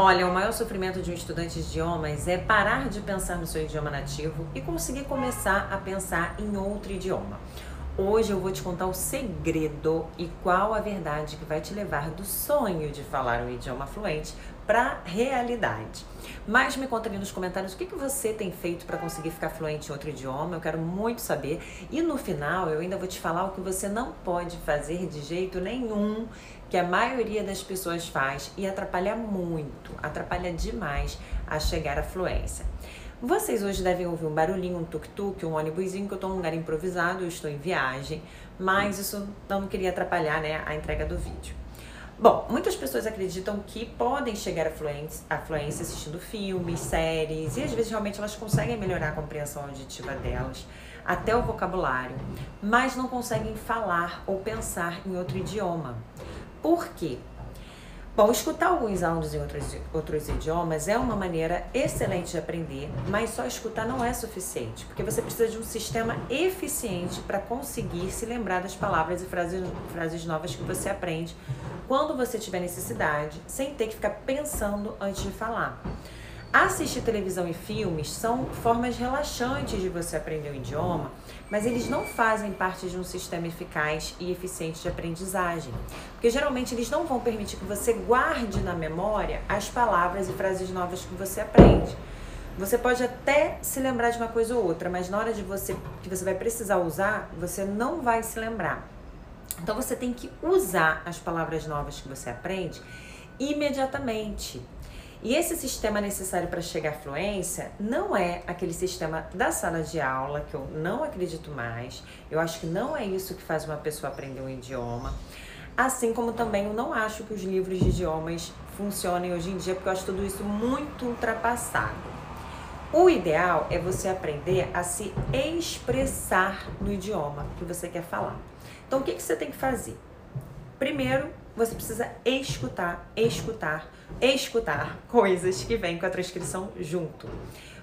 Olha, o maior sofrimento de um estudante de idiomas é parar de pensar no seu idioma nativo e conseguir começar a pensar em outro idioma. Hoje eu vou te contar o segredo e qual a verdade que vai te levar do sonho de falar um idioma fluente para realidade. Mas me conta ali nos comentários o que, que você tem feito para conseguir ficar fluente em outro idioma. Eu quero muito saber. E no final eu ainda vou te falar o que você não pode fazer de jeito nenhum, que a maioria das pessoas faz e atrapalha muito, atrapalha demais a chegar à fluência. Vocês hoje devem ouvir um barulhinho, um tuk-tuk, um ônibusinho, que eu estou num lugar improvisado, eu estou em viagem, mas isso não queria atrapalhar né, a entrega do vídeo. Bom, muitas pessoas acreditam que podem chegar à fluência, à fluência assistindo filmes, séries, e às vezes realmente elas conseguem melhorar a compreensão auditiva delas, até o vocabulário, mas não conseguem falar ou pensar em outro idioma. Por quê? Bom, escutar alguns áudios em outros, outros idiomas é uma maneira excelente de aprender, mas só escutar não é suficiente, porque você precisa de um sistema eficiente para conseguir se lembrar das palavras e frases, frases novas que você aprende quando você tiver necessidade, sem ter que ficar pensando antes de falar. Assistir televisão e filmes são formas relaxantes de você aprender o idioma, mas eles não fazem parte de um sistema eficaz e eficiente de aprendizagem. Porque geralmente eles não vão permitir que você guarde na memória as palavras e frases novas que você aprende. Você pode até se lembrar de uma coisa ou outra, mas na hora de você que você vai precisar usar, você não vai se lembrar. Então você tem que usar as palavras novas que você aprende imediatamente. E esse sistema necessário para chegar à fluência não é aquele sistema da sala de aula, que eu não acredito mais. Eu acho que não é isso que faz uma pessoa aprender um idioma. Assim como também eu não acho que os livros de idiomas funcionem hoje em dia, porque eu acho tudo isso muito ultrapassado. O ideal é você aprender a se expressar no idioma que você quer falar. Então, o que, que você tem que fazer? Primeiro, você precisa escutar, escutar, escutar coisas que vêm com a transcrição junto.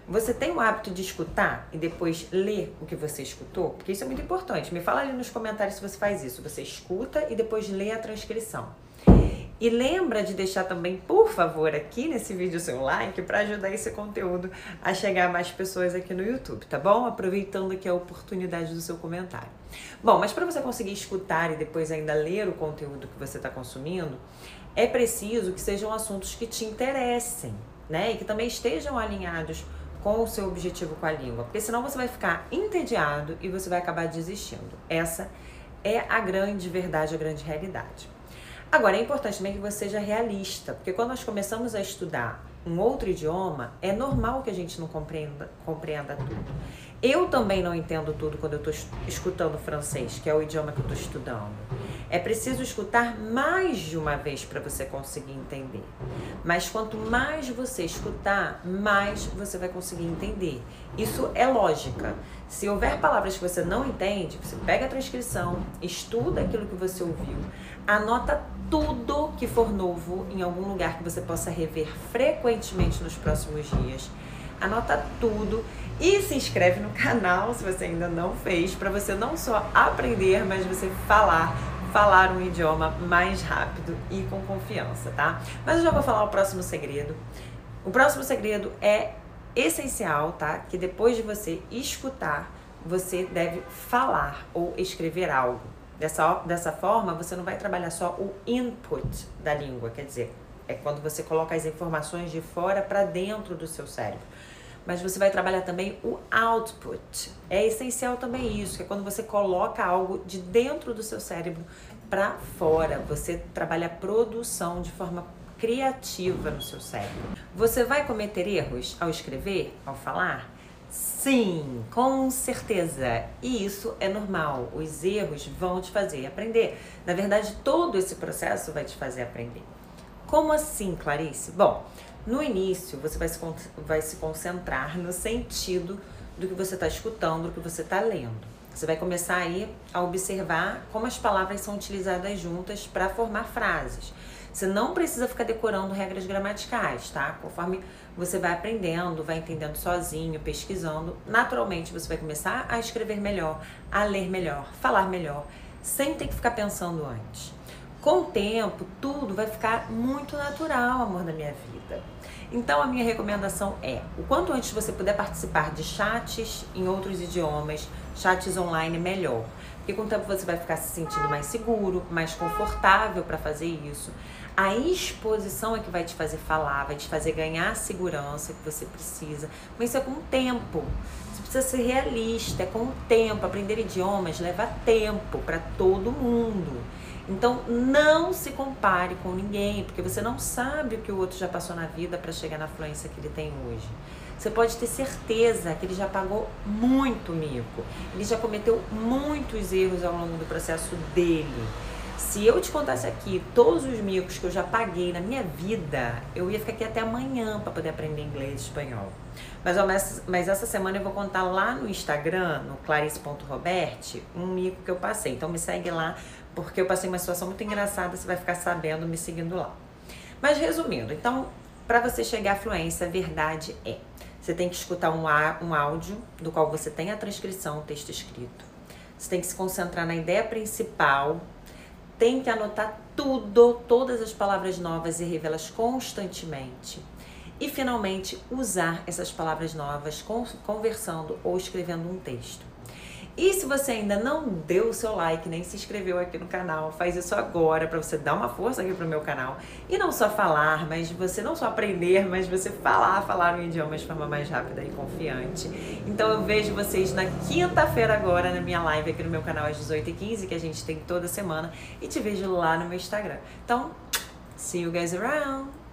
Você tem o hábito de escutar e depois ler o que você escutou? Porque isso é muito importante. Me fala ali nos comentários se você faz isso. Você escuta e depois lê a transcrição. E lembra de deixar também, por favor, aqui nesse vídeo seu like para ajudar esse conteúdo a chegar a mais pessoas aqui no YouTube, tá bom? Aproveitando aqui a oportunidade do seu comentário. Bom, mas para você conseguir escutar e depois ainda ler o conteúdo que você está consumindo, é preciso que sejam assuntos que te interessem, né? E que também estejam alinhados com o seu objetivo com a língua, porque senão você vai ficar entediado e você vai acabar desistindo. Essa é a grande verdade, a grande realidade. Agora, é importante também que você seja realista, porque quando nós começamos a estudar um outro idioma, é normal que a gente não compreenda, compreenda tudo. Eu também não entendo tudo quando eu estou escutando francês, que é o idioma que eu estou estudando. É preciso escutar mais de uma vez para você conseguir entender. Mas quanto mais você escutar, mais você vai conseguir entender. Isso é lógica. Se houver palavras que você não entende, você pega a transcrição, estuda aquilo que você ouviu, anota tudo que for novo em algum lugar que você possa rever frequentemente nos próximos dias. Anota tudo e se inscreve no canal se você ainda não fez, para você não só aprender, mas você falar, falar um idioma mais rápido e com confiança, tá? Mas eu já vou falar o próximo segredo. O próximo segredo é essencial, tá? Que depois de você escutar, você deve falar ou escrever algo. Dessa, dessa forma, você não vai trabalhar só o input da língua, quer dizer, é quando você coloca as informações de fora para dentro do seu cérebro. Mas você vai trabalhar também o output. É essencial também isso, que é quando você coloca algo de dentro do seu cérebro para fora. Você trabalha a produção de forma criativa no seu cérebro. Você vai cometer erros ao escrever, ao falar? Sim, com certeza. E isso é normal. Os erros vão te fazer aprender. Na verdade, todo esse processo vai te fazer aprender. Como assim, Clarice? Bom, no início você vai se, vai se concentrar no sentido do que você está escutando, do que você está lendo. Você vai começar aí a observar como as palavras são utilizadas juntas para formar frases. Você não precisa ficar decorando regras gramaticais, tá? Conforme você vai aprendendo, vai entendendo sozinho, pesquisando, naturalmente você vai começar a escrever melhor, a ler melhor, falar melhor, sem ter que ficar pensando antes. Com o tempo, tudo vai ficar muito natural, amor da minha vida. Então a minha recomendação é, o quanto antes você puder participar de chats em outros idiomas, chats online melhor. Porque com o tempo você vai ficar se sentindo mais seguro, mais confortável para fazer isso. A exposição é que vai te fazer falar, vai te fazer ganhar a segurança que você precisa. Mas isso é com o tempo. Você precisa ser realista, é com o tempo. Aprender idiomas leva tempo para todo mundo. Então não se compare com ninguém, porque você não sabe o que o outro já passou na vida para chegar na fluência que ele tem hoje. Você pode ter certeza que ele já pagou muito mico, ele já cometeu muitos erros ao longo do processo dele. Se eu te contasse aqui todos os micos que eu já paguei na minha vida, eu ia ficar aqui até amanhã para poder aprender inglês e espanhol. Mas, mas essa semana eu vou contar lá no Instagram, no clarice.robert, um mico que eu passei. Então me segue lá porque eu passei uma situação muito engraçada, você vai ficar sabendo me seguindo lá. Mas resumindo, então, para você chegar à fluência, a verdade é: você tem que escutar um, um áudio do qual você tem a transcrição, o texto escrito. Você tem que se concentrar na ideia principal, tem que anotar tudo, todas as palavras novas e revê-las constantemente. E finalmente, usar essas palavras novas conversando ou escrevendo um texto. E se você ainda não deu o seu like, nem se inscreveu aqui no canal, faz isso agora para você dar uma força aqui pro meu canal. E não só falar, mas você não só aprender, mas você falar, falar o idioma de forma mais rápida e confiante. Então eu vejo vocês na quinta-feira agora na minha live aqui no meu canal às 18h15, que a gente tem toda semana, e te vejo lá no meu Instagram. Então, see you guys around!